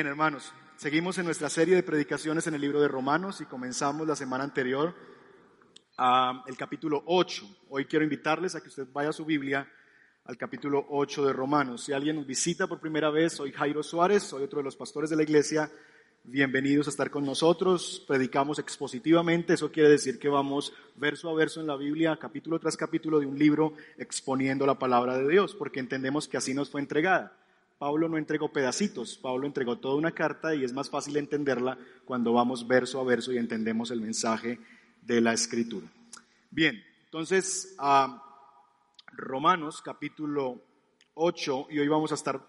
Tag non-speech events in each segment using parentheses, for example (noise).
Bien, hermanos, seguimos en nuestra serie de predicaciones en el libro de Romanos y comenzamos la semana anterior a el capítulo 8. Hoy quiero invitarles a que usted vaya a su Biblia al capítulo 8 de Romanos. Si alguien nos visita por primera vez, soy Jairo Suárez, soy otro de los pastores de la iglesia. Bienvenidos a estar con nosotros. Predicamos expositivamente, eso quiere decir que vamos verso a verso en la Biblia, capítulo tras capítulo de un libro, exponiendo la palabra de Dios, porque entendemos que así nos fue entregada. Pablo no entregó pedacitos, Pablo entregó toda una carta y es más fácil entenderla cuando vamos verso a verso y entendemos el mensaje de la escritura. Bien, entonces a Romanos capítulo 8 y hoy vamos a estar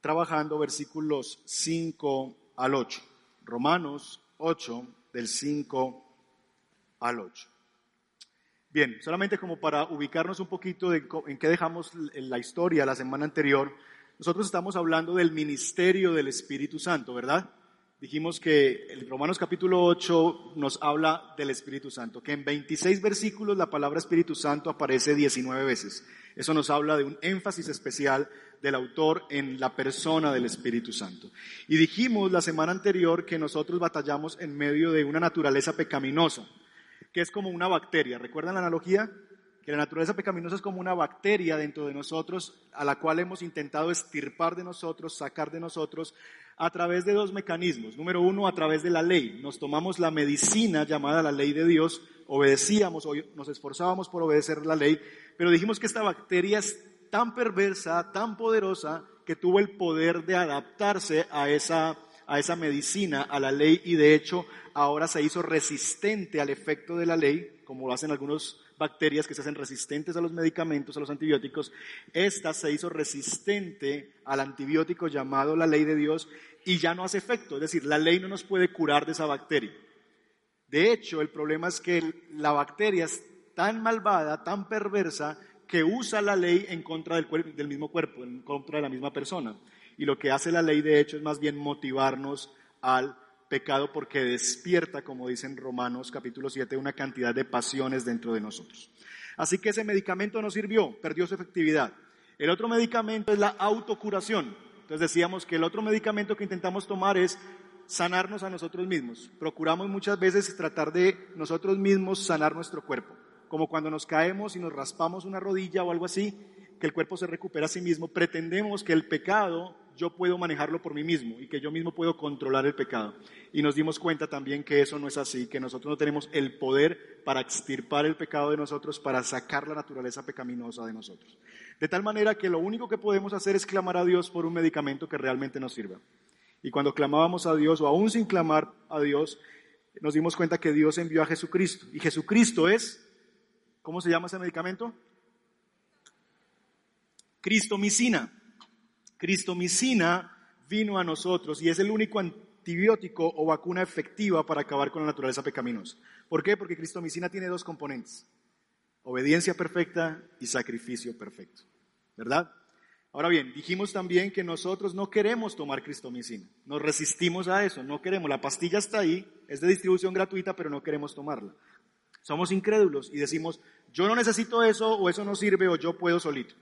trabajando versículos 5 al 8. Romanos 8 del 5 al 8. Bien, solamente como para ubicarnos un poquito de en qué dejamos la historia la semana anterior, nosotros estamos hablando del ministerio del Espíritu Santo, ¿verdad? Dijimos que el Romanos capítulo 8 nos habla del Espíritu Santo, que en 26 versículos la palabra Espíritu Santo aparece 19 veces. Eso nos habla de un énfasis especial del autor en la persona del Espíritu Santo. Y dijimos la semana anterior que nosotros batallamos en medio de una naturaleza pecaminosa, que es como una bacteria. ¿Recuerdan la analogía? Que la naturaleza pecaminosa es como una bacteria dentro de nosotros a la cual hemos intentado estirpar de nosotros, sacar de nosotros a través de dos mecanismos. Número uno, a través de la ley. Nos tomamos la medicina llamada la ley de Dios, obedecíamos, nos esforzábamos por obedecer la ley, pero dijimos que esta bacteria es tan perversa, tan poderosa, que tuvo el poder de adaptarse a esa, a esa medicina, a la ley, y de hecho ahora se hizo resistente al efecto de la ley, como lo hacen algunos bacterias que se hacen resistentes a los medicamentos, a los antibióticos. Esta se hizo resistente al antibiótico llamado la ley de Dios y ya no hace efecto. Es decir, la ley no nos puede curar de esa bacteria. De hecho, el problema es que la bacteria es tan malvada, tan perversa, que usa la ley en contra del mismo cuerpo, en contra de la misma persona. Y lo que hace la ley, de hecho, es más bien motivarnos al pecado porque despierta, como dicen Romanos capítulo 7, una cantidad de pasiones dentro de nosotros. Así que ese medicamento no sirvió, perdió su efectividad. El otro medicamento es la autocuración. Entonces decíamos que el otro medicamento que intentamos tomar es sanarnos a nosotros mismos. Procuramos muchas veces tratar de nosotros mismos sanar nuestro cuerpo, como cuando nos caemos y nos raspamos una rodilla o algo así, que el cuerpo se recupera a sí mismo. Pretendemos que el pecado yo puedo manejarlo por mí mismo y que yo mismo puedo controlar el pecado. Y nos dimos cuenta también que eso no es así, que nosotros no tenemos el poder para extirpar el pecado de nosotros, para sacar la naturaleza pecaminosa de nosotros. De tal manera que lo único que podemos hacer es clamar a Dios por un medicamento que realmente nos sirva. Y cuando clamábamos a Dios, o aún sin clamar a Dios, nos dimos cuenta que Dios envió a Jesucristo. Y Jesucristo es, ¿cómo se llama ese medicamento? Cristomicina. Cristomicina vino a nosotros y es el único antibiótico o vacuna efectiva para acabar con la naturaleza pecaminosa. ¿Por qué? Porque cristomicina tiene dos componentes, obediencia perfecta y sacrificio perfecto, ¿verdad? Ahora bien, dijimos también que nosotros no queremos tomar cristomicina, nos resistimos a eso, no queremos, la pastilla está ahí, es de distribución gratuita, pero no queremos tomarla. Somos incrédulos y decimos, yo no necesito eso o eso no sirve o yo puedo solito.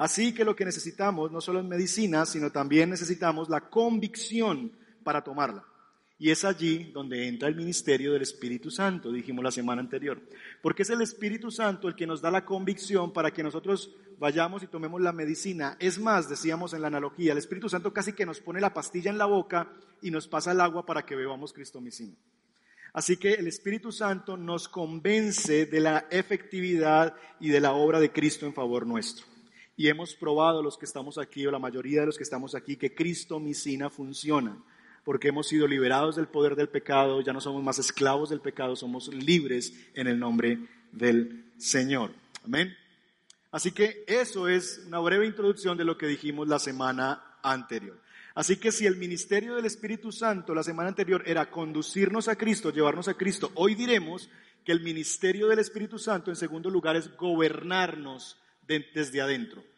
Así que lo que necesitamos no solo es medicina, sino también necesitamos la convicción para tomarla. Y es allí donde entra el ministerio del Espíritu Santo, dijimos la semana anterior. Porque es el Espíritu Santo el que nos da la convicción para que nosotros vayamos y tomemos la medicina. Es más, decíamos en la analogía, el Espíritu Santo casi que nos pone la pastilla en la boca y nos pasa el agua para que bebamos cristomicina. Así que el Espíritu Santo nos convence de la efectividad y de la obra de Cristo en favor nuestro y hemos probado los que estamos aquí, o la mayoría de los que estamos aquí, que Cristo Micina funciona, porque hemos sido liberados del poder del pecado, ya no somos más esclavos del pecado, somos libres en el nombre del Señor. Amén. Así que eso es una breve introducción de lo que dijimos la semana anterior. Así que si el ministerio del Espíritu Santo la semana anterior era conducirnos a Cristo, llevarnos a Cristo, hoy diremos que el ministerio del Espíritu Santo en segundo lugar es gobernarnos desde adentro.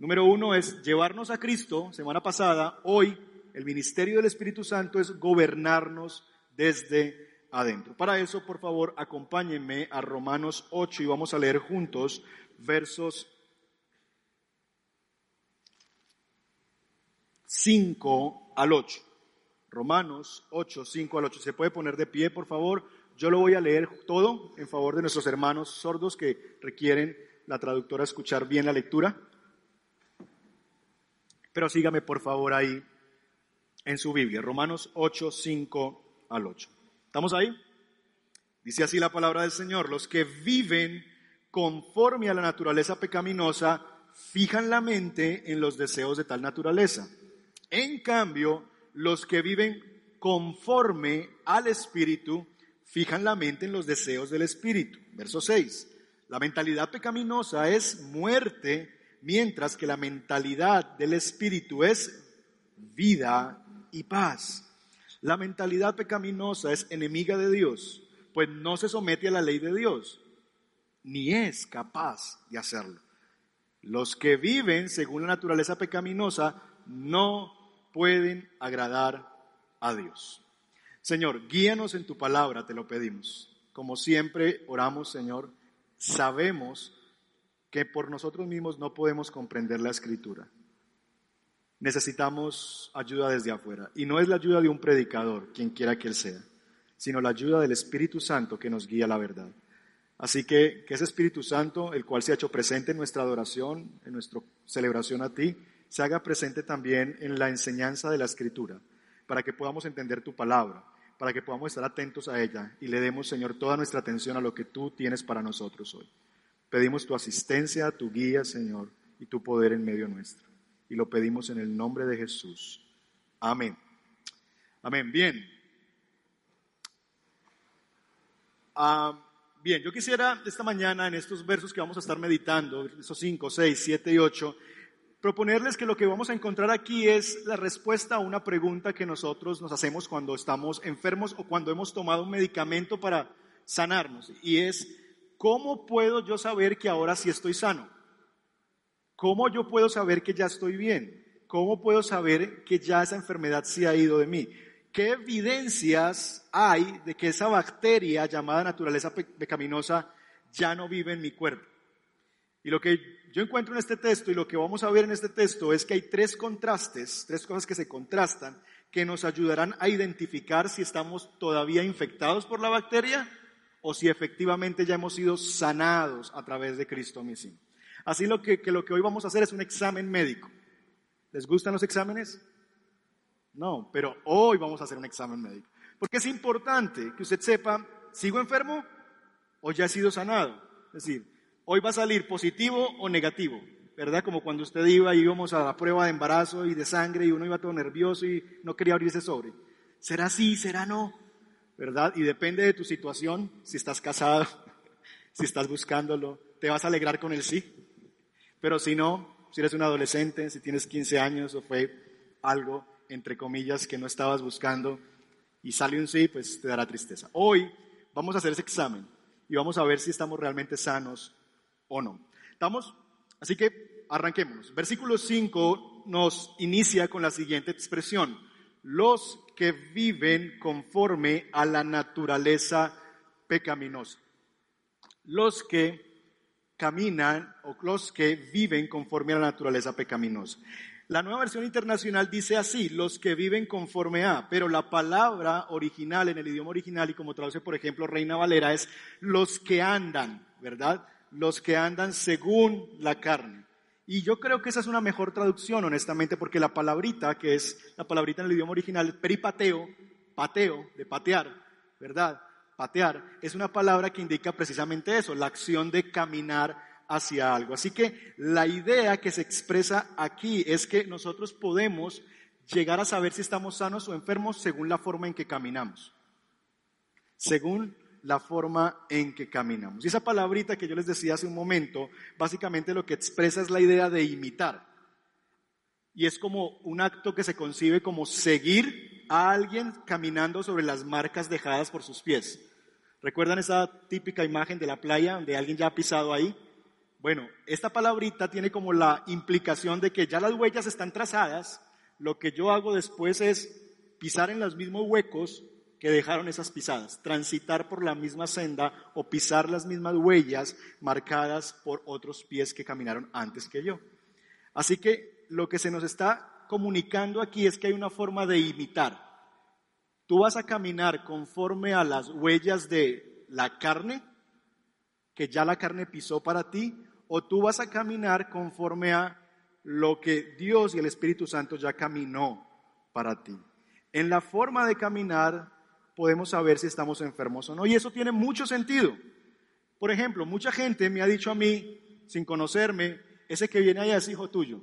Número uno es llevarnos a Cristo, semana pasada, hoy el ministerio del Espíritu Santo es gobernarnos desde adentro. Para eso, por favor, acompáñenme a Romanos 8 y vamos a leer juntos versos 5 al 8. Romanos 8, 5 al 8. ¿Se puede poner de pie, por favor? Yo lo voy a leer todo en favor de nuestros hermanos sordos que requieren la traductora escuchar bien la lectura. Pero sígame, por favor, ahí en su Biblia. Romanos 8, 5 al 8. ¿Estamos ahí? Dice así la palabra del Señor. Los que viven conforme a la naturaleza pecaminosa fijan la mente en los deseos de tal naturaleza. En cambio, los que viven conforme al Espíritu fijan la mente en los deseos del Espíritu. Verso 6. La mentalidad pecaminosa es muerte, mientras que la mentalidad del Espíritu es vida y paz. La mentalidad pecaminosa es enemiga de Dios, pues no se somete a la ley de Dios, ni es capaz de hacerlo. Los que viven según la naturaleza pecaminosa no pueden agradar a Dios. Señor, guíanos en tu palabra, te lo pedimos. Como siempre oramos, Señor, sabemos que por nosotros mismos no podemos comprender la escritura. Necesitamos ayuda desde afuera. Y no es la ayuda de un predicador, quien quiera que él sea, sino la ayuda del Espíritu Santo que nos guía a la verdad. Así que que ese Espíritu Santo, el cual se ha hecho presente en nuestra adoración, en nuestra celebración a ti, se haga presente también en la enseñanza de la Escritura, para que podamos entender tu palabra, para que podamos estar atentos a ella y le demos, Señor, toda nuestra atención a lo que tú tienes para nosotros hoy. Pedimos tu asistencia, tu guía, Señor, y tu poder en medio nuestro. Y lo pedimos en el nombre de Jesús. Amén. Amén. Bien. Ah, Bien, yo quisiera esta mañana, en estos versos que vamos a estar meditando, esos 5, 6, 7 y 8, proponerles que lo que vamos a encontrar aquí es la respuesta a una pregunta que nosotros nos hacemos cuando estamos enfermos o cuando hemos tomado un medicamento para sanarnos. Y es, ¿cómo puedo yo saber que ahora sí estoy sano? ¿Cómo yo puedo saber que ya estoy bien? ¿Cómo puedo saber que ya esa enfermedad sí ha ido de mí? ¿qué evidencias hay de que esa bacteria llamada naturaleza pecaminosa ya no vive en mi cuerpo? Y lo que yo encuentro en este texto y lo que vamos a ver en este texto es que hay tres contrastes, tres cosas que se contrastan, que nos ayudarán a identificar si estamos todavía infectados por la bacteria o si efectivamente ya hemos sido sanados a través de Cristo mismo. Así lo que, que lo que hoy vamos a hacer es un examen médico. ¿Les gustan los exámenes? No, pero hoy vamos a hacer un examen médico. Porque es importante que usted sepa, ¿sigo enfermo o ya he sido sanado? Es decir, hoy va a salir positivo o negativo, ¿verdad? Como cuando usted iba y íbamos a la prueba de embarazo y de sangre y uno iba todo nervioso y no quería abrirse sobre. ¿Será sí, será no? ¿Verdad? Y depende de tu situación, si estás casado, (laughs) si estás buscándolo, te vas a alegrar con el sí. Pero si no, si eres un adolescente, si tienes 15 años o fue algo entre comillas, que no estabas buscando y sale un sí, pues te dará tristeza. Hoy vamos a hacer ese examen y vamos a ver si estamos realmente sanos o no. ¿Estamos? Así que arranquemos. Versículo 5 nos inicia con la siguiente expresión. Los que viven conforme a la naturaleza pecaminosa. Los que caminan o los que viven conforme a la naturaleza pecaminosa. La nueva versión internacional dice así, los que viven conforme a, pero la palabra original en el idioma original y como traduce por ejemplo Reina Valera es los que andan, ¿verdad? Los que andan según la carne. Y yo creo que esa es una mejor traducción, honestamente, porque la palabrita, que es la palabrita en el idioma original, peripateo, pateo, de patear, ¿verdad? Patear, es una palabra que indica precisamente eso, la acción de caminar hacia algo. Así que la idea que se expresa aquí es que nosotros podemos llegar a saber si estamos sanos o enfermos según la forma en que caminamos. Según la forma en que caminamos. Y esa palabrita que yo les decía hace un momento, básicamente lo que expresa es la idea de imitar. Y es como un acto que se concibe como seguir a alguien caminando sobre las marcas dejadas por sus pies. ¿Recuerdan esa típica imagen de la playa donde alguien ya ha pisado ahí? Bueno, esta palabrita tiene como la implicación de que ya las huellas están trazadas, lo que yo hago después es pisar en los mismos huecos que dejaron esas pisadas, transitar por la misma senda o pisar las mismas huellas marcadas por otros pies que caminaron antes que yo. Así que lo que se nos está comunicando aquí es que hay una forma de imitar. Tú vas a caminar conforme a las huellas de la carne, que ya la carne pisó para ti, o tú vas a caminar conforme a lo que Dios y el Espíritu Santo ya caminó para ti. En la forma de caminar podemos saber si estamos enfermos o no. Y eso tiene mucho sentido. Por ejemplo, mucha gente me ha dicho a mí, sin conocerme, ese que viene allá es hijo tuyo.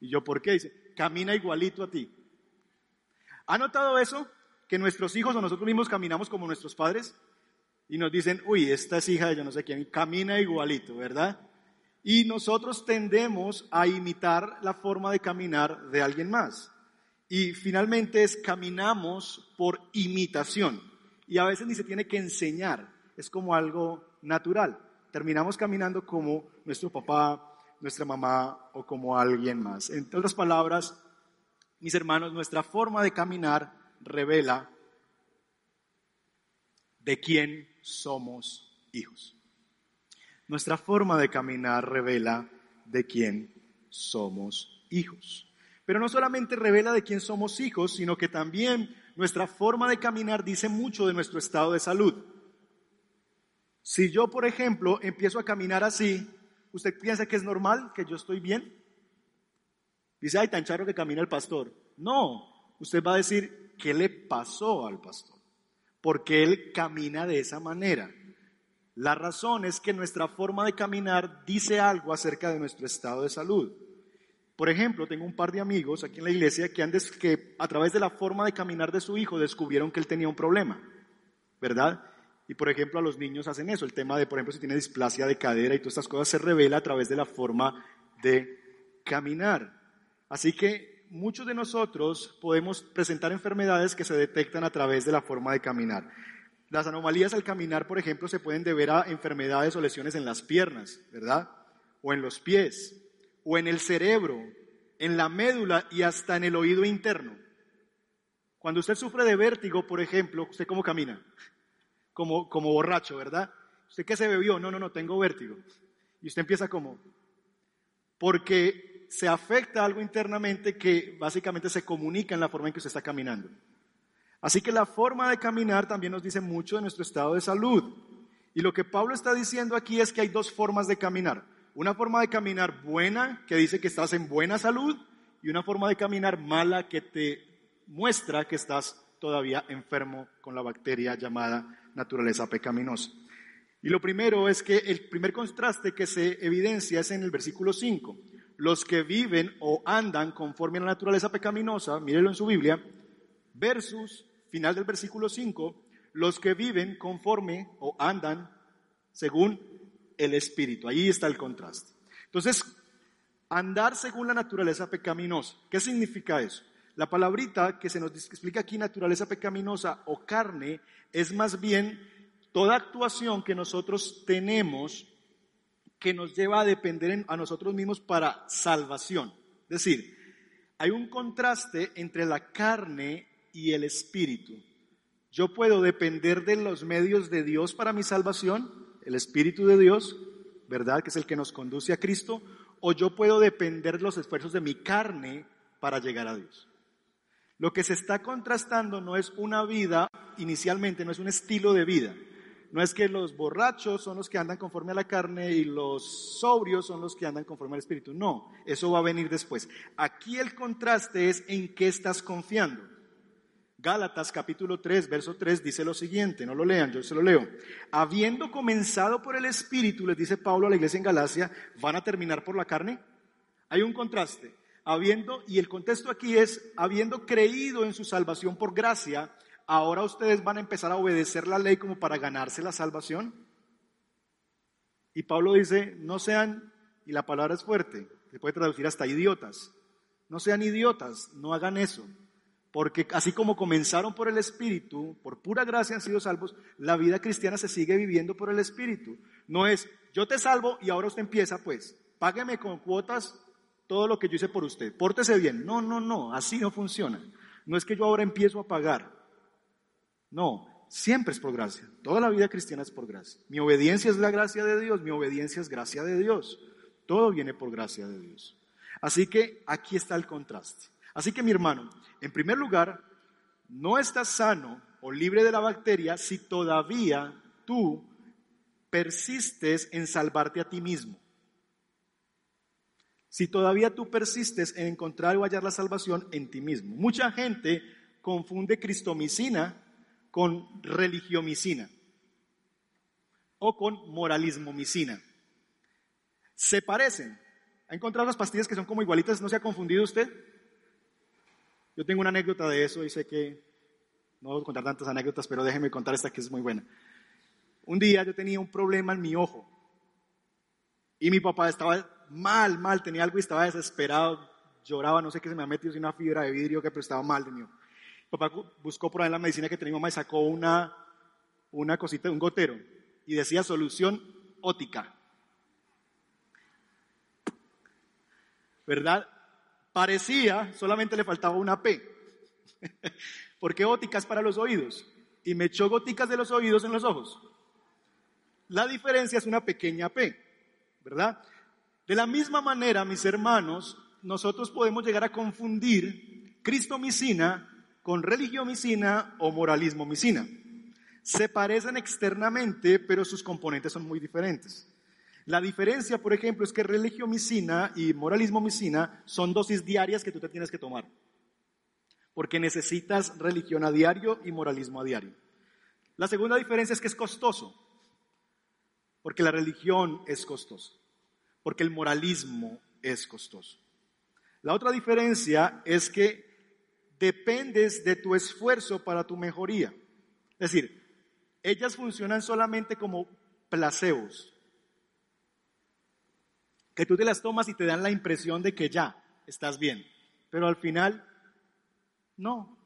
Y yo, ¿por qué? Dice, camina igualito a ti. ¿Ha notado eso? Que nuestros hijos o nosotros mismos caminamos como nuestros padres y nos dicen, uy, esta es hija de yo no sé quién, camina igualito, ¿verdad? Y nosotros tendemos a imitar la forma de caminar de alguien más. Y finalmente es caminamos por imitación. Y a veces ni se tiene que enseñar, es como algo natural. Terminamos caminando como nuestro papá, nuestra mamá o como alguien más. En otras palabras, mis hermanos, nuestra forma de caminar revela de quién somos hijos. Nuestra forma de caminar revela de quién somos hijos. Pero no solamente revela de quién somos hijos, sino que también nuestra forma de caminar dice mucho de nuestro estado de salud. Si yo, por ejemplo, empiezo a caminar así, ¿usted piensa que es normal, que yo estoy bien? Dice, ay, tan charro que camina el pastor. No, usted va a decir, ¿qué le pasó al pastor? Porque él camina de esa manera. La razón es que nuestra forma de caminar dice algo acerca de nuestro estado de salud. Por ejemplo, tengo un par de amigos aquí en la iglesia que, que a través de la forma de caminar de su hijo descubrieron que él tenía un problema, ¿verdad? Y por ejemplo, a los niños hacen eso. El tema de, por ejemplo, si tiene displasia de cadera y todas estas cosas se revela a través de la forma de caminar. Así que muchos de nosotros podemos presentar enfermedades que se detectan a través de la forma de caminar. Las anomalías al caminar, por ejemplo, se pueden deber a enfermedades o lesiones en las piernas, ¿verdad? O en los pies, o en el cerebro, en la médula y hasta en el oído interno. Cuando usted sufre de vértigo, por ejemplo, ¿usted cómo camina? Como, como borracho, ¿verdad? ¿Usted qué se bebió? No, no, no, tengo vértigo. Y usted empieza como, porque se afecta algo internamente que básicamente se comunica en la forma en que usted está caminando. Así que la forma de caminar también nos dice mucho de nuestro estado de salud. Y lo que Pablo está diciendo aquí es que hay dos formas de caminar. Una forma de caminar buena, que dice que estás en buena salud, y una forma de caminar mala que te muestra que estás todavía enfermo con la bacteria llamada naturaleza pecaminosa. Y lo primero es que el primer contraste que se evidencia es en el versículo 5 los que viven o andan conforme a la naturaleza pecaminosa, mírenlo en su Biblia, versus, final del versículo 5, los que viven conforme o andan según el Espíritu. Ahí está el contraste. Entonces, andar según la naturaleza pecaminosa. ¿Qué significa eso? La palabrita que se nos explica aquí, naturaleza pecaminosa o carne, es más bien toda actuación que nosotros tenemos que nos lleva a depender a nosotros mismos para salvación. Es decir, hay un contraste entre la carne y el espíritu. Yo puedo depender de los medios de Dios para mi salvación, el Espíritu de Dios, ¿verdad? Que es el que nos conduce a Cristo, o yo puedo depender de los esfuerzos de mi carne para llegar a Dios. Lo que se está contrastando no es una vida, inicialmente, no es un estilo de vida, no es que los borrachos son los que andan conforme a la carne y los sobrios son los que andan conforme al espíritu. No, eso va a venir después. Aquí el contraste es en qué estás confiando. Gálatas capítulo 3, verso 3 dice lo siguiente, no lo lean, yo se lo leo. Habiendo comenzado por el espíritu, les dice Pablo a la iglesia en Galacia, ¿van a terminar por la carne? Hay un contraste. Habiendo, y el contexto aquí es, habiendo creído en su salvación por gracia, ahora ustedes van a empezar a obedecer la ley como para ganarse la salvación. Y Pablo dice, no sean, y la palabra es fuerte, se puede traducir hasta idiotas, no sean idiotas, no hagan eso. Porque así como comenzaron por el Espíritu, por pura gracia han sido salvos, la vida cristiana se sigue viviendo por el Espíritu. No es, yo te salvo y ahora usted empieza, pues, págueme con cuotas todo lo que yo hice por usted, pórtese bien. No, no, no, así no funciona. No es que yo ahora empiezo a pagar. No, siempre es por gracia. Toda la vida cristiana es por gracia. Mi obediencia es la gracia de Dios, mi obediencia es gracia de Dios. Todo viene por gracia de Dios. Así que aquí está el contraste. Así que mi hermano, en primer lugar, no estás sano o libre de la bacteria si todavía tú persistes en salvarte a ti mismo. Si todavía tú persistes en encontrar o hallar la salvación en ti mismo. Mucha gente confunde cristomicina con religiomicina o con moralismomicina. Se parecen. ¿Ha encontrado las pastillas que son como igualitas? ¿No se ha confundido usted? Yo tengo una anécdota de eso y sé que no voy a contar tantas anécdotas, pero déjeme contar esta que es muy buena. Un día yo tenía un problema en mi ojo y mi papá estaba mal, mal, tenía algo y estaba desesperado, lloraba, no sé qué se me ha metido, una fibra de vidrio que pero estaba mal de mí. Papá buscó por ahí la medicina que tenía mi mamá y sacó una, una cosita, un gotero y decía solución ótica. ¿Verdad? Parecía, solamente le faltaba una P. (laughs) Porque ótica es para los oídos. Y me echó goticas de los oídos en los ojos. La diferencia es una pequeña P, ¿verdad? De la misma manera, mis hermanos, nosotros podemos llegar a confundir cristomicina con religiomicina o moralismomicina. Se parecen externamente, pero sus componentes son muy diferentes. La diferencia, por ejemplo, es que religiomicina y moralismomicina son dosis diarias que tú te tienes que tomar. Porque necesitas religión a diario y moralismo a diario. La segunda diferencia es que es costoso. Porque la religión es costosa. Porque el moralismo es costoso. La otra diferencia es que dependes de tu esfuerzo para tu mejoría. Es decir, ellas funcionan solamente como placebos, que tú te las tomas y te dan la impresión de que ya estás bien, pero al final no.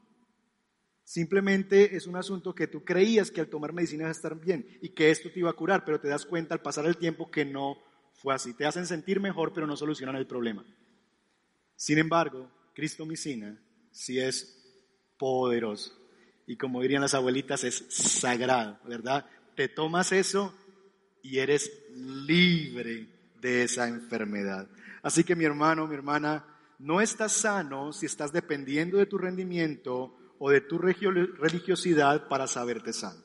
Simplemente es un asunto que tú creías que al tomar medicina vas a estar bien y que esto te iba a curar, pero te das cuenta al pasar el tiempo que no fue así. Te hacen sentir mejor, pero no solucionan el problema. Sin embargo, cristomicina sí es poderoso. Y como dirían las abuelitas, es sagrado, ¿verdad? Te tomas eso y eres libre de esa enfermedad. Así que mi hermano, mi hermana, no estás sano si estás dependiendo de tu rendimiento o de tu religiosidad para saberte sano.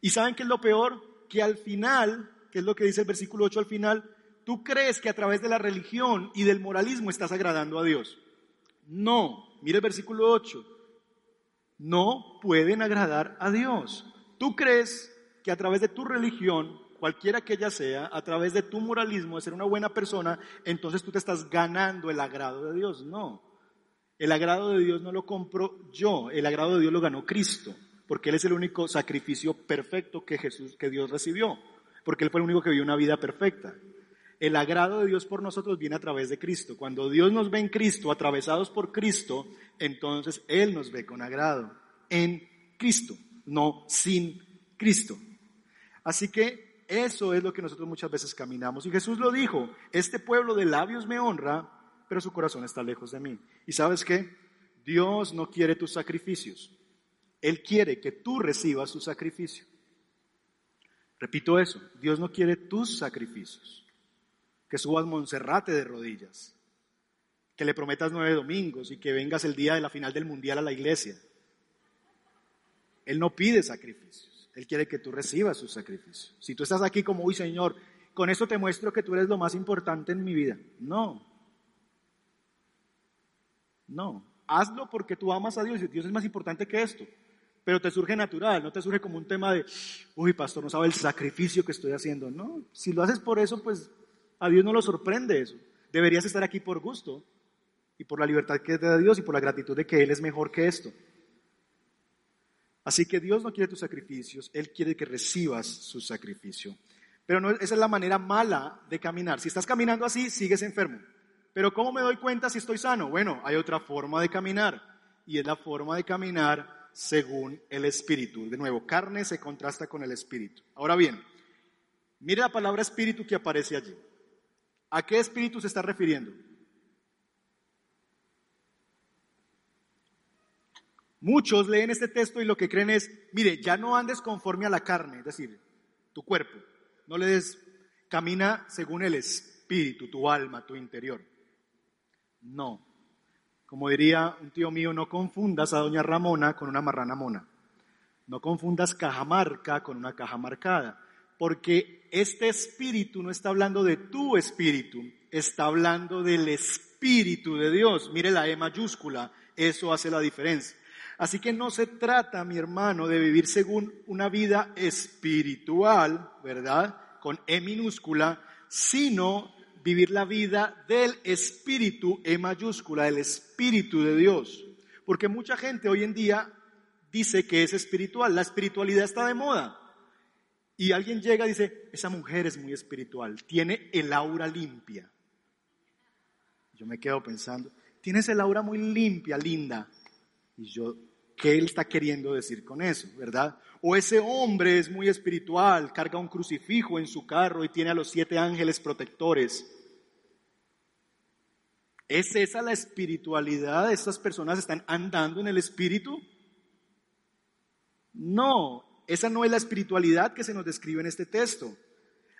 ¿Y saben qué es lo peor? Que al final, que es lo que dice el versículo 8 al final, tú crees que a través de la religión y del moralismo estás agradando a Dios. No, mire el versículo 8. No pueden agradar a Dios. Tú crees que a través de tu religión, cualquiera que ella sea, a través de tu moralismo de ser una buena persona, entonces tú te estás ganando el agrado de Dios. No. El agrado de Dios no lo compro yo, el agrado de Dios lo ganó Cristo, porque Él es el único sacrificio perfecto que Jesús, que Dios recibió, porque Él fue el único que vivió una vida perfecta. El agrado de Dios por nosotros viene a través de Cristo. Cuando Dios nos ve en Cristo, atravesados por Cristo, entonces Él nos ve con agrado. En Cristo, no sin Cristo. Así que eso es lo que nosotros muchas veces caminamos. Y Jesús lo dijo, este pueblo de labios me honra, pero su corazón está lejos de mí. ¿Y sabes qué? Dios no quiere tus sacrificios. Él quiere que tú recibas su sacrificio. Repito eso, Dios no quiere tus sacrificios que subas Monserrate de rodillas, que le prometas nueve domingos y que vengas el día de la final del mundial a la iglesia. Él no pide sacrificios, Él quiere que tú recibas sus sacrificios. Si tú estás aquí como, uy Señor, con esto te muestro que tú eres lo más importante en mi vida. No. No. Hazlo porque tú amas a Dios y Dios es más importante que esto. Pero te surge natural, no te surge como un tema de, uy, pastor, no sabe el sacrificio que estoy haciendo. No, si lo haces por eso, pues a Dios no lo sorprende eso. Deberías estar aquí por gusto y por la libertad que te da Dios y por la gratitud de que Él es mejor que esto. Así que Dios no quiere tus sacrificios, Él quiere que recibas su sacrificio. Pero no, esa es la manera mala de caminar. Si estás caminando así, sigues enfermo. Pero ¿cómo me doy cuenta si estoy sano? Bueno, hay otra forma de caminar y es la forma de caminar según el espíritu. De nuevo, carne se contrasta con el espíritu. Ahora bien, mire la palabra espíritu que aparece allí. ¿A qué espíritu se está refiriendo? Muchos leen este texto y lo que creen es, mire, ya no andes conforme a la carne, es decir, tu cuerpo. No le des, camina según el espíritu, tu alma, tu interior. No. Como diría un tío mío, no confundas a doña Ramona con una marrana mona. No confundas cajamarca con una caja marcada. Porque este espíritu no está hablando de tu espíritu, está hablando del espíritu de Dios. Mire la E mayúscula, eso hace la diferencia. Así que no se trata, mi hermano, de vivir según una vida espiritual, ¿verdad? Con E minúscula, sino vivir la vida del Espíritu, E mayúscula, el Espíritu de Dios. Porque mucha gente hoy en día dice que es espiritual. La espiritualidad está de moda. Y alguien llega y dice, esa mujer es muy espiritual, tiene el aura limpia. Yo me quedo pensando, tienes el aura muy limpia, linda. Y yo, ¿qué él está queriendo decir con eso, verdad? O ese hombre es muy espiritual, carga un crucifijo en su carro y tiene a los siete ángeles protectores. ¿Es esa la espiritualidad? ¿Estas personas están andando en el espíritu? No, esa no es la espiritualidad que se nos describe en este texto.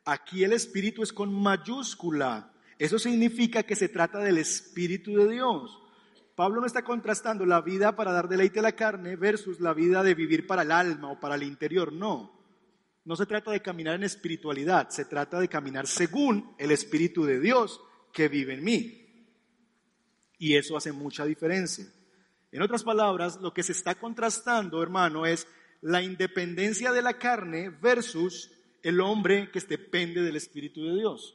Aquí el espíritu es con mayúscula. Eso significa que se trata del espíritu de Dios. Pablo no está contrastando la vida para dar deleite a la carne versus la vida de vivir para el alma o para el interior. No. No se trata de caminar en espiritualidad, se trata de caminar según el Espíritu de Dios que vive en mí. Y eso hace mucha diferencia. En otras palabras, lo que se está contrastando, hermano, es la independencia de la carne versus el hombre que depende del Espíritu de Dios.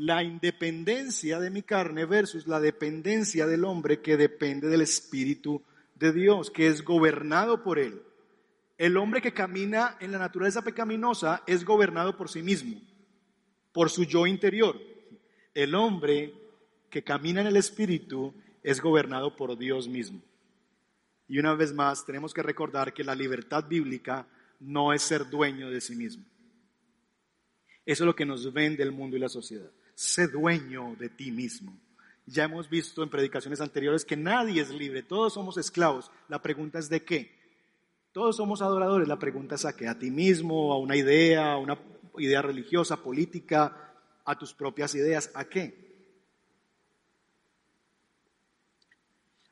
La independencia de mi carne versus la dependencia del hombre que depende del Espíritu de Dios, que es gobernado por Él. El hombre que camina en la naturaleza pecaminosa es gobernado por sí mismo, por su yo interior. El hombre que camina en el Espíritu es gobernado por Dios mismo. Y una vez más, tenemos que recordar que la libertad bíblica no es ser dueño de sí mismo. Eso es lo que nos vende el mundo y la sociedad. Sé dueño de ti mismo. Ya hemos visto en predicaciones anteriores que nadie es libre, todos somos esclavos. La pregunta es de qué. Todos somos adoradores. La pregunta es a qué, a ti mismo, a una idea, a una idea religiosa, política, a tus propias ideas, ¿a qué?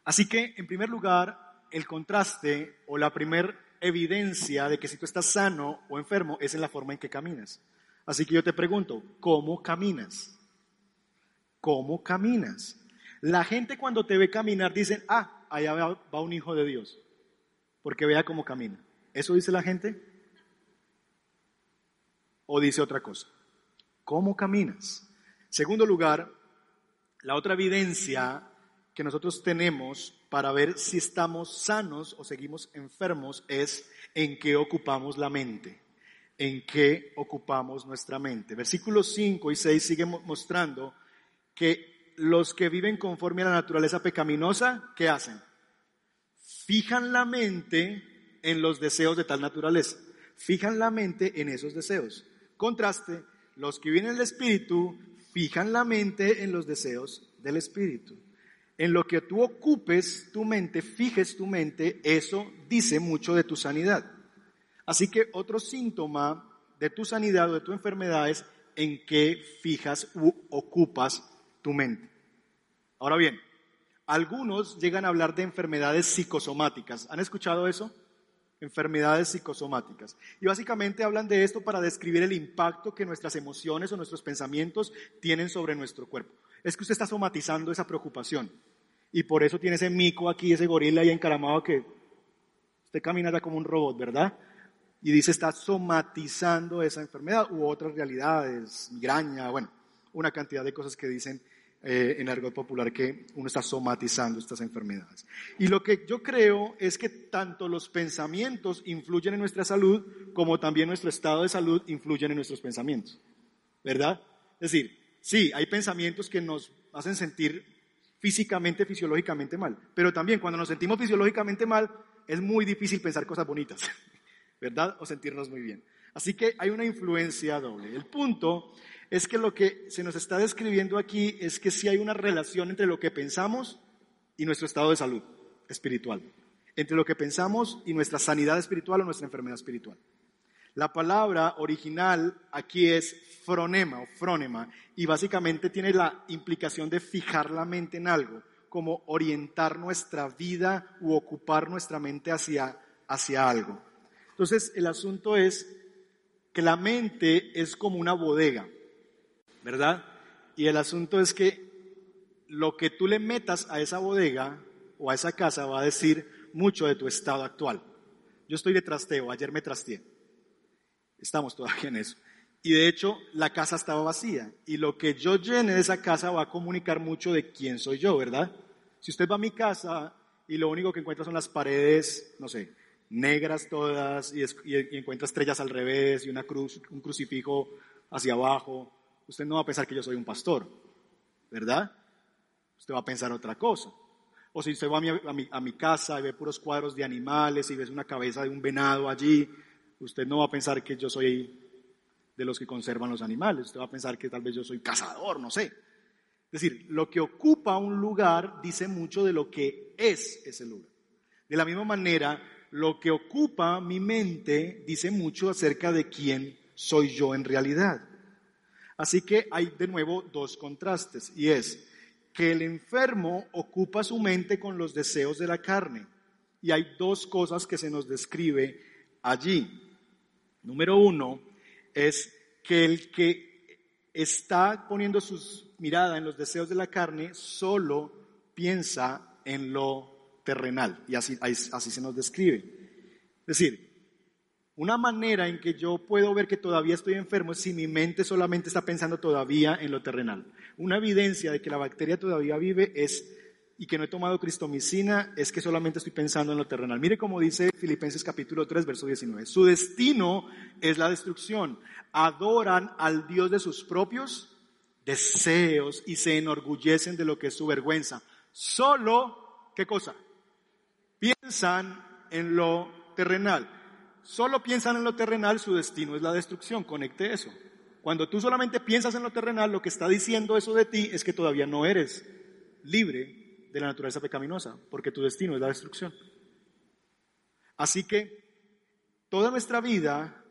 Así que, en primer lugar, el contraste o la primer evidencia de que si tú estás sano o enfermo es en la forma en que caminas. Así que yo te pregunto, ¿cómo caminas? ¿Cómo caminas? La gente cuando te ve caminar dicen, ah, allá va un hijo de Dios, porque vea cómo camina. ¿Eso dice la gente? ¿O dice otra cosa? ¿Cómo caminas? Segundo lugar, la otra evidencia que nosotros tenemos para ver si estamos sanos o seguimos enfermos es en qué ocupamos la mente, en qué ocupamos nuestra mente. Versículos 5 y 6 siguen mostrando que los que viven conforme a la naturaleza pecaminosa, ¿qué hacen? Fijan la mente en los deseos de tal naturaleza. Fijan la mente en esos deseos. Contraste, los que viven en el Espíritu fijan la mente en los deseos del Espíritu. En lo que tú ocupes tu mente, fijes tu mente, eso dice mucho de tu sanidad. Así que otro síntoma de tu sanidad o de tu enfermedad es en qué fijas u ocupas mente. Ahora bien, algunos llegan a hablar de enfermedades psicosomáticas. ¿Han escuchado eso? Enfermedades psicosomáticas. Y básicamente hablan de esto para describir el impacto que nuestras emociones o nuestros pensamientos tienen sobre nuestro cuerpo es que usted está somatizando esa preocupación. Y por eso tiene ese mico aquí, ese gorila ahí encaramado que usted camina ya como un robot, ¿verdad? Y dice, está somatizando esa enfermedad u otras realidades, migraña, bueno, una cantidad de cosas que dicen eh, en argot popular que uno está somatizando estas enfermedades. Y lo que yo creo es que tanto los pensamientos influyen en nuestra salud como también nuestro estado de salud influyen en nuestros pensamientos, ¿verdad? Es decir, Sí, hay pensamientos que nos hacen sentir físicamente, fisiológicamente mal, pero también cuando nos sentimos fisiológicamente mal es muy difícil pensar cosas bonitas, (laughs) ¿verdad? O sentirnos muy bien. Así que hay una influencia doble. El punto es que lo que se nos está describiendo aquí es que sí hay una relación entre lo que pensamos y nuestro estado de salud espiritual, entre lo que pensamos y nuestra sanidad espiritual o nuestra enfermedad espiritual. La palabra original aquí es fronema o fronema y básicamente tiene la implicación de fijar la mente en algo, como orientar nuestra vida u ocupar nuestra mente hacia, hacia algo. Entonces el asunto es que la mente es como una bodega, ¿verdad? Y el asunto es que lo que tú le metas a esa bodega o a esa casa va a decir mucho de tu estado actual. Yo estoy de trasteo, ayer me trasteé. Estamos todavía en eso. Y de hecho, la casa estaba vacía. Y lo que yo llene de esa casa va a comunicar mucho de quién soy yo, ¿verdad? Si usted va a mi casa y lo único que encuentra son las paredes, no sé, negras todas, y, encuentra estrellas al revés y una cruz, un crucifijo hacia abajo, usted no va a pensar que yo soy un pastor, ¿verdad? Usted va a pensar otra cosa. O si usted va a mi, casa y ve puros cuadros de animales y ves una cabeza de un venado allí, usted no va a pensar que yo soy de los que conservan los animales, usted va a pensar que tal vez yo soy cazador, no sé. Es decir, lo que ocupa un lugar dice mucho de lo que es ese lugar. De la misma manera, lo que ocupa mi mente dice mucho acerca de quién soy yo en realidad. Así que hay de nuevo dos contrastes y es que el enfermo ocupa su mente con los deseos de la carne y hay dos cosas que se nos describe allí. Número uno es que el que está poniendo su mirada en los deseos de la carne solo piensa en lo terrenal. Y así, se nos describe. Es decir, una manera en que yo puedo ver que todavía estoy enfermo es si mi mente solamente está pensando todavía en lo terrenal. Una evidencia de que la bacteria todavía vive es y que no he tomado cristomicina es que solamente estoy pensando en lo terrenal. Mire cómo dice Filipenses capítulo 3, verso 19. Su destino es la destrucción. Adoran al Dios de sus propios deseos y se enorgullecen de lo que es su vergüenza. Solo, ¿qué cosa? Piensan en lo terrenal. Solo piensan en lo terrenal, su destino es la destrucción. Conecte eso. Cuando tú solamente piensas en lo terrenal, lo que está diciendo eso de ti es que todavía no eres libre de la naturaleza pecaminosa, porque tu destino es la destrucción. Así que toda nuestra vida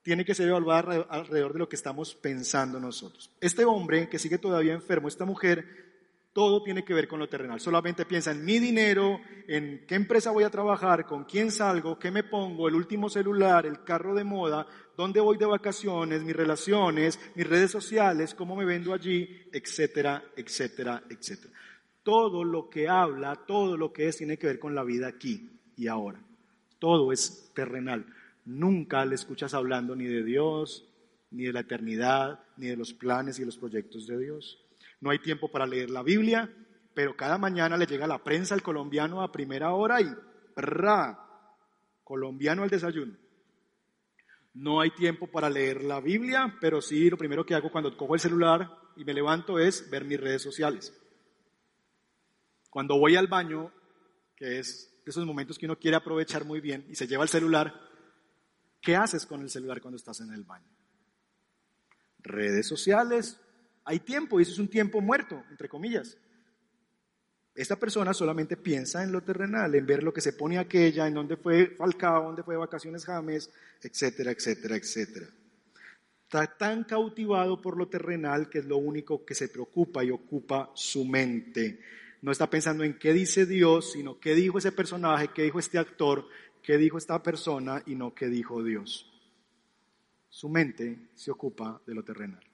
tiene que ser evaluada alrededor de lo que estamos pensando nosotros. Este hombre que sigue todavía enfermo, esta mujer, todo tiene que ver con lo terrenal. Solamente piensa en mi dinero, en qué empresa voy a trabajar, con quién salgo, qué me pongo, el último celular, el carro de moda, dónde voy de vacaciones, mis relaciones, mis redes sociales, cómo me vendo allí, etcétera, etcétera, etcétera. Todo lo que habla, todo lo que es, tiene que ver con la vida aquí y ahora. Todo es terrenal. Nunca le escuchas hablando ni de Dios, ni de la eternidad, ni de los planes y los proyectos de Dios. No hay tiempo para leer la Biblia, pero cada mañana le llega la prensa al colombiano a primera hora y ¡ra! Colombiano al desayuno. No hay tiempo para leer la Biblia, pero sí lo primero que hago cuando cojo el celular y me levanto es ver mis redes sociales. Cuando voy al baño, que es de esos momentos que uno quiere aprovechar muy bien y se lleva el celular, ¿qué haces con el celular cuando estás en el baño? Redes sociales, hay tiempo y eso es un tiempo muerto, entre comillas. Esta persona solamente piensa en lo terrenal, en ver lo que se pone aquella, en dónde fue Falcao, dónde fue vacaciones James, etcétera, etcétera, etcétera. Está tan cautivado por lo terrenal que es lo único que se preocupa y ocupa su mente no está pensando en qué dice Dios, sino qué dijo ese personaje, qué dijo este actor, qué dijo esta persona y no qué dijo Dios. Su mente se ocupa de lo terrenal.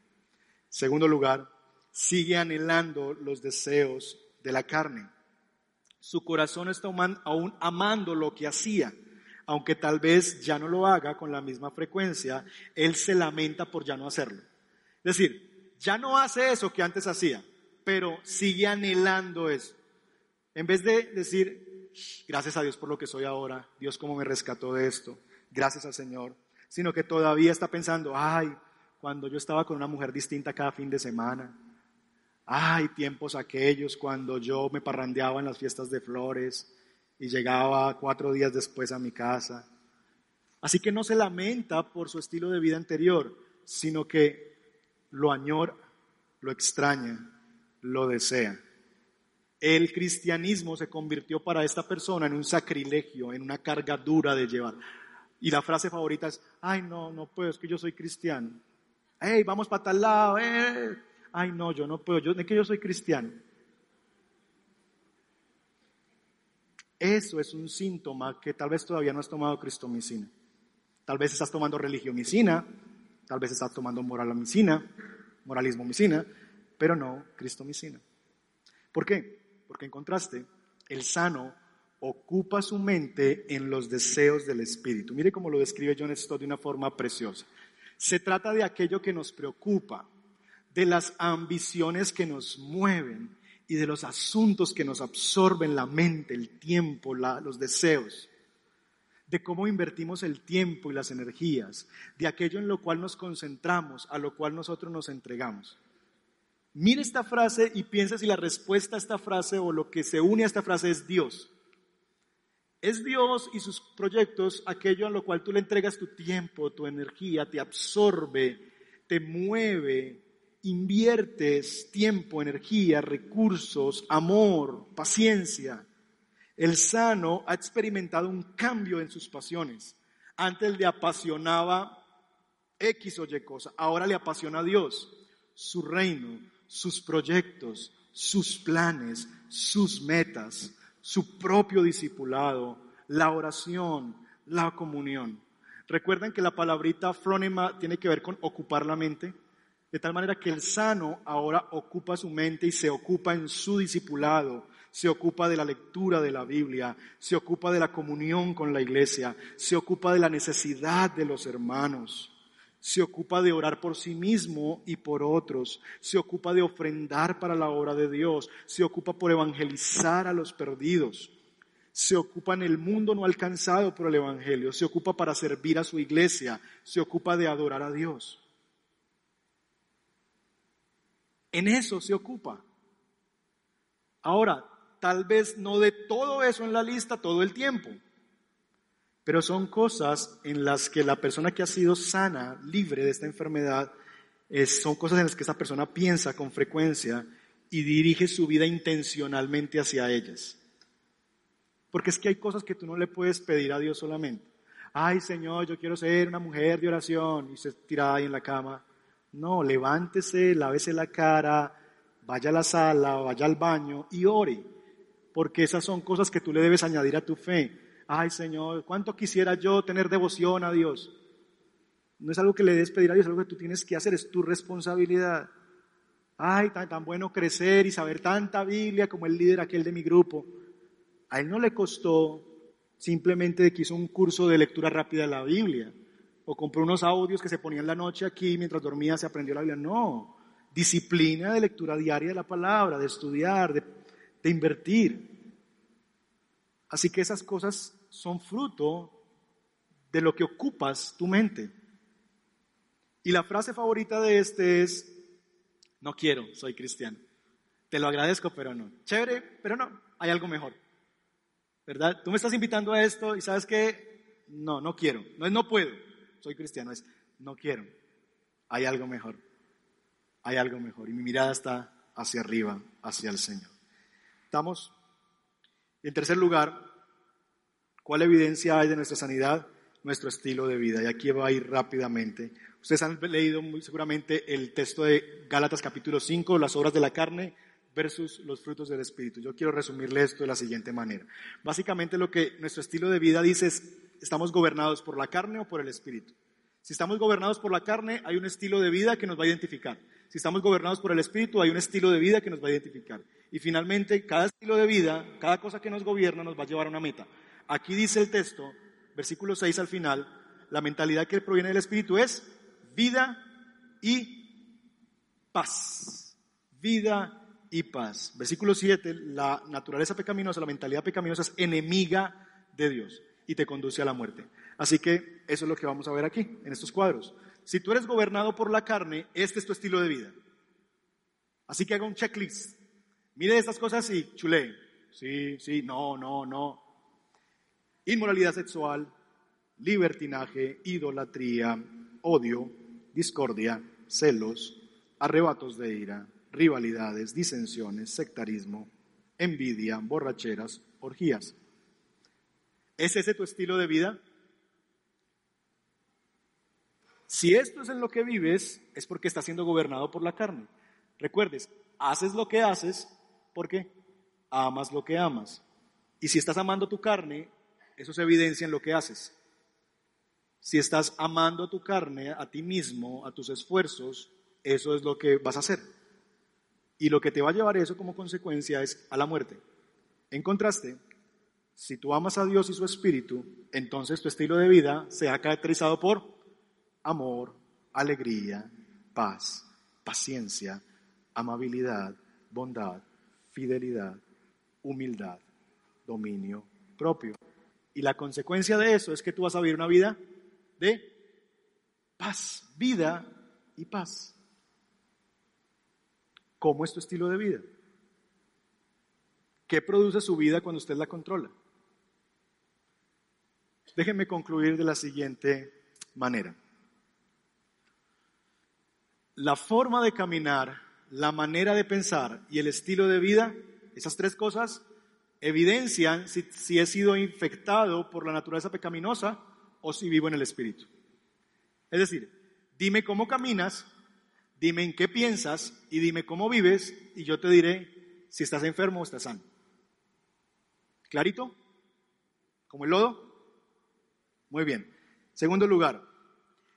Segundo lugar, sigue anhelando los deseos de la carne. Su corazón está aún amando lo que hacía, aunque tal vez ya no lo haga con la misma frecuencia, él se lamenta por ya no hacerlo. Es decir, ya no hace eso que antes hacía, pero sigue anhelando eso. En vez de decir, gracias a Dios por lo que soy ahora, Dios cómo me rescató de esto, gracias al Señor, sino que todavía está pensando, ay, cuando yo estaba con una mujer distinta cada fin de semana, ay, tiempos aquellos cuando yo me parrandeaba en las fiestas de flores y llegaba cuatro días después a mi casa. Así que no se lamenta por su estilo de vida anterior, sino que lo añora, lo extraña lo desea. El cristianismo se convirtió para esta persona en un sacrilegio, en una carga dura de llevar. Y la frase favorita es, ay, no, no puedo, es que yo soy cristiano. Hey, vamos para tal lado. Eh. Ay, no, yo no puedo, yo, es que yo soy cristiano. Eso es un síntoma que tal vez todavía no has tomado cristomicina. Tal vez estás tomando religiomicina, tal vez estás tomando moralomicina, moralismo-micina, pero no cristomicina. ¿Por qué? Porque en contraste, el sano ocupa su mente en los deseos del espíritu. Mire cómo lo describe John Stott de una forma preciosa. Se trata de aquello que nos preocupa, de las ambiciones que nos mueven y de los asuntos que nos absorben la mente, el tiempo, los deseos, de cómo invertimos el tiempo y las energías, de aquello en lo cual nos concentramos, a lo cual nosotros nos entregamos. Mire esta frase y piensa si la respuesta a esta frase o lo que se une a esta frase es Dios. Es Dios y sus proyectos aquello a lo cual tú le entregas tu tiempo, tu energía, te absorbe, te mueve, inviertes tiempo, energía, recursos, amor, paciencia. El sano ha experimentado un cambio en sus pasiones. Antes le apasionaba X o Y cosa, ahora le apasiona a Dios, su reino, sus proyectos, sus planes, sus metas, su propio discipulado, la oración, la comunión. Recuerden que la palabrita fronema tiene que ver con ocupar la mente, de tal manera que el sano ahora ocupa su mente y se ocupa en su discipulado, se ocupa de la lectura de la Biblia, se ocupa de la comunión con la iglesia, se ocupa de la necesidad de los hermanos se ocupa de orar por sí mismo y por otros, se ocupa de ofrendar para la obra de Dios, se ocupa por evangelizar a los perdidos, se ocupa en el mundo no alcanzado por el Evangelio, se ocupa para servir a su iglesia, se ocupa de adorar a Dios. En eso se ocupa. Ahora, tal vez no de todo eso en la lista todo el tiempo. Pero son cosas en las que la persona que ha sido sana, libre de esta enfermedad, son cosas en las que esa persona piensa con frecuencia y dirige su vida intencionalmente hacia ellas. Porque es que hay cosas que tú no le puedes pedir a Dios solamente. Ay Señor, yo quiero ser una mujer de oración y se tira ahí en la cama. No, levántese, lávese la cara, vaya a la sala, vaya al baño y ore. Porque esas son cosas que tú le debes añadir a tu fe ay Señor, ¿cuánto quisiera yo tener devoción a Dios? No es algo que le des pedir a Dios, es algo que tú tienes que hacer, es tu responsabilidad. Ay, tan, tan bueno crecer y saber tanta Biblia como el líder aquel de mi grupo. A él no le costó simplemente que hizo un curso de lectura rápida de la Biblia o compró unos audios que se ponían la noche aquí mientras dormía se aprendió la Biblia. No, disciplina de lectura diaria de la palabra, de estudiar, de, de invertir. Así que esas cosas son fruto de lo que ocupas tu mente. Y la frase favorita de este es, no quiero, soy cristiano. Te lo agradezco, pero no. Chévere, pero no, hay algo mejor. ¿Verdad? Tú me estás invitando a esto y sabes que no, no quiero. No es no puedo, soy cristiano, es no quiero. Hay algo mejor. Hay algo mejor. Y mi mirada está hacia arriba, hacia el Señor. ¿Estamos? En tercer lugar, ¿cuál evidencia hay de nuestra sanidad? Nuestro estilo de vida. Y aquí va a ir rápidamente. Ustedes han leído muy seguramente el texto de Gálatas capítulo 5, las obras de la carne versus los frutos del Espíritu. Yo quiero resumirle esto de la siguiente manera. Básicamente lo que nuestro estilo de vida dice es, ¿estamos gobernados por la carne o por el Espíritu? Si estamos gobernados por la carne, hay un estilo de vida que nos va a identificar. Si estamos gobernados por el Espíritu, hay un estilo de vida que nos va a identificar. Y finalmente, cada estilo de vida, cada cosa que nos gobierna nos va a llevar a una meta. Aquí dice el texto, versículo 6 al final, la mentalidad que proviene del Espíritu es vida y paz. Vida y paz. Versículo 7, la naturaleza pecaminosa, la mentalidad pecaminosa es enemiga de Dios y te conduce a la muerte. Así que eso es lo que vamos a ver aquí, en estos cuadros. Si tú eres gobernado por la carne, este es tu estilo de vida. Así que haga un checklist. Mire estas cosas y chule. Sí, sí, no, no, no. Inmoralidad sexual, libertinaje, idolatría, odio, discordia, celos, arrebatos de ira, rivalidades, disensiones, sectarismo, envidia, borracheras, orgías. ¿Es ese tu estilo de vida? Si esto es en lo que vives, es porque estás siendo gobernado por la carne. Recuerdes, haces lo que haces porque amas lo que amas. Y si estás amando tu carne, eso se evidencia en lo que haces. Si estás amando a tu carne, a ti mismo, a tus esfuerzos, eso es lo que vas a hacer. Y lo que te va a llevar eso como consecuencia es a la muerte. En contraste, si tú amas a Dios y su Espíritu, entonces tu estilo de vida se ha caracterizado por amor, alegría, paz, paciencia, amabilidad, bondad, fidelidad, humildad, dominio propio. Y la consecuencia de eso es que tú vas a vivir una vida de paz, vida y paz. ¿Cómo es tu estilo de vida? ¿Qué produce su vida cuando usted la controla? Déjenme concluir de la siguiente manera. La forma de caminar, la manera de pensar y el estilo de vida, esas tres cosas evidencian si, he sido infectado por la naturaleza pecaminosa o si vivo en el Espíritu. Es decir, dime cómo caminas, dime en qué piensas y dime cómo vives y yo te diré si estás enfermo o estás sano. ¿Clarito? ¿Como el lodo? Muy bien. Segundo lugar,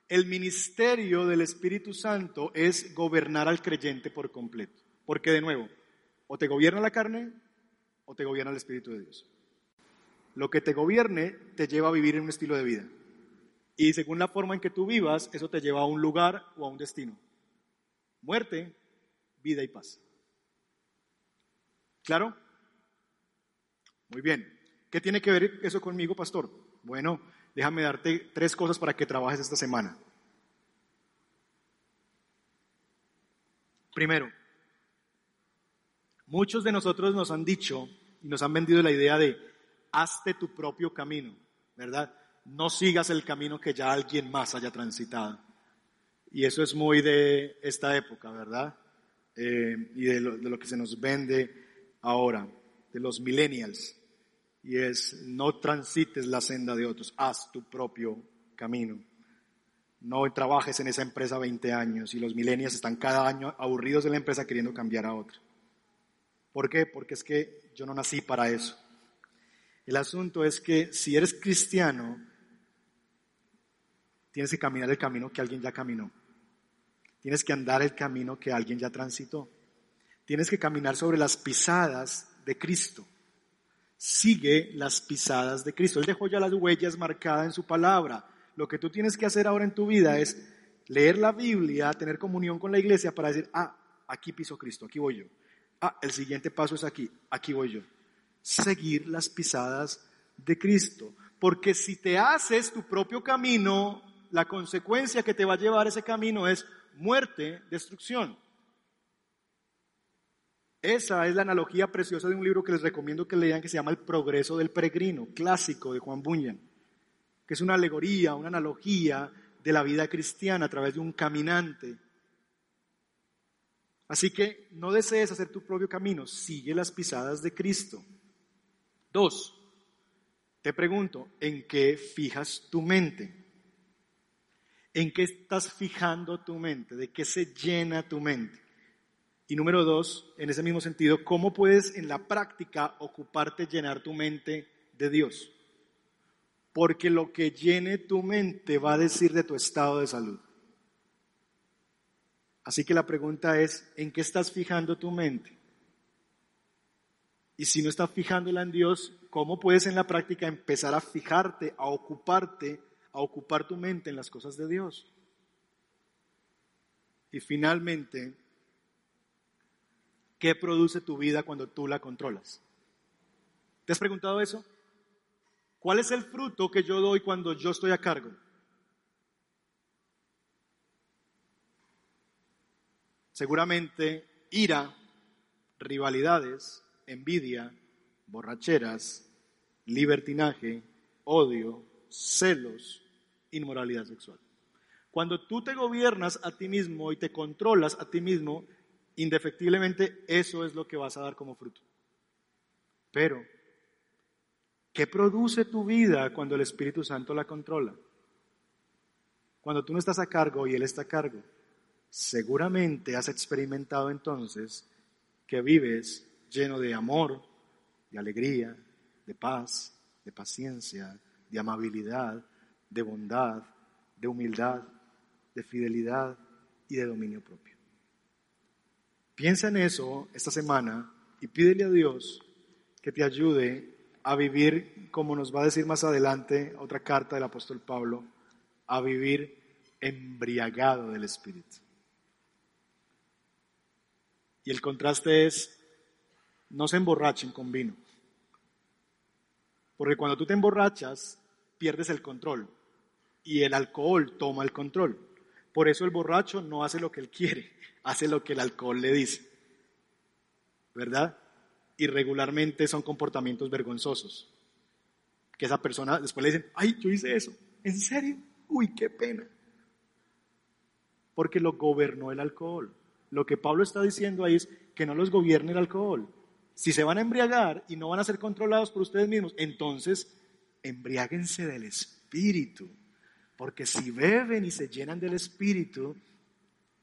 el ministerio del Espíritu Santo es gobernar al creyente por completo. Porque de nuevo, o te gobierna la carne o te gobierna el Espíritu de Dios. Lo que te gobierne te lleva a vivir en un estilo de vida. Y según la forma en que tú vivas, eso te lleva a un lugar o a un destino. Muerte, vida y paz. ¿Claro? Muy bien. ¿Qué tiene que ver eso conmigo, pastor? Bueno, déjame darte tres cosas para que trabajes esta semana. Primero, muchos de nosotros nos han dicho y nos han vendido la idea de hazte tu propio camino, ¿verdad? No sigas el camino que ya alguien más haya transitado. Y eso es muy de esta época, ¿verdad? Eh, y de lo, de lo que se nos vende ahora, de los millennials. Y es, no transites la senda de otros, haz tu propio camino. No trabajes en esa empresa 20 años y los millennials están cada año aburridos de la empresa queriendo cambiar a otra. ¿Por qué? Porque es que yo no nací para eso. El asunto es que si eres cristiano, tienes que caminar el camino que alguien ya caminó. Tienes que andar el camino que alguien ya transitó. Tienes que caminar sobre las pisadas de Cristo. Sigue las pisadas de Cristo. Él dejó ya las huellas marcadas en su palabra. Lo que tú tienes que hacer ahora en tu vida es leer la Biblia, tener comunión con la iglesia para decir, ah, aquí piso Cristo, aquí voy yo. Ah, el siguiente paso es aquí, aquí voy yo. Seguir las pisadas de Cristo. Porque si te haces tu propio camino, la consecuencia que te va a llevar ese camino es muerte, destrucción. Esa es la analogía preciosa de un libro que les recomiendo que lean que se llama El progreso del peregrino, clásico de Juan Bunyan, que es una alegoría, una analogía de la vida cristiana a través de un caminante Así que no desees hacer tu propio camino, sigue las pisadas de Cristo. Dos, te pregunto, ¿en qué fijas tu mente? ¿En qué estás fijando tu mente? ¿De qué se llena tu mente? Y número dos, en ese mismo sentido, ¿cómo puedes en la práctica ocuparte, llenar tu mente de Dios? Porque lo que llene tu mente va a decir de tu estado de salud. Así que la pregunta es, ¿en qué estás fijando tu mente? Y si no estás fijándola en Dios, ¿cómo puedes en la práctica empezar a fijarte, a ocuparte, a ocupar tu mente en las cosas de Dios? Y finalmente, ¿qué produce tu vida cuando tú la controlas? ¿Te has preguntado eso? ¿Cuál es el fruto que yo doy cuando yo estoy a cargo? Seguramente ira, rivalidades, envidia, borracheras, libertinaje, odio, celos, inmoralidad sexual. Cuando tú te gobiernas a ti mismo y te controlas a ti mismo, indefectiblemente eso es lo que vas a dar como fruto. Pero, ¿qué produce tu vida cuando el Espíritu Santo la controla? Cuando tú no estás a cargo y Él está a cargo, seguramente has experimentado entonces que vives lleno de amor, de alegría, de paz, de paciencia, de amabilidad, de bondad, de humildad, de fidelidad y de dominio propio. Piensa en eso esta semana y pídele a Dios que te ayude a vivir, como nos va a decir más adelante otra carta del apóstol Pablo, a vivir embriagado del Espíritu. Y el contraste es, no se emborrachen con vino. Porque cuando tú te emborrachas, pierdes el control y el alcohol toma el control. Por eso el borracho no hace lo que él quiere, (laughs) hace lo que el alcohol le dice. ¿Verdad? Y regularmente son comportamientos vergonzosos. Que esa persona después le dicen, ay, yo hice eso. ¿En serio? Uy, qué pena. Porque lo gobernó el alcohol. Lo que Pablo está diciendo ahí es que no los gobierne el alcohol. Si se van a embriagar y no van a ser controlados por ustedes mismos, entonces embriáguense del Espíritu. Porque si beben y se llenan del Espíritu,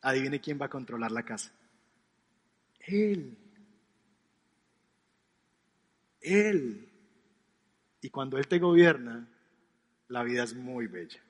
adivine quién va a controlar la casa. Él. Él. Y cuando Él te gobierna, la vida es muy bella.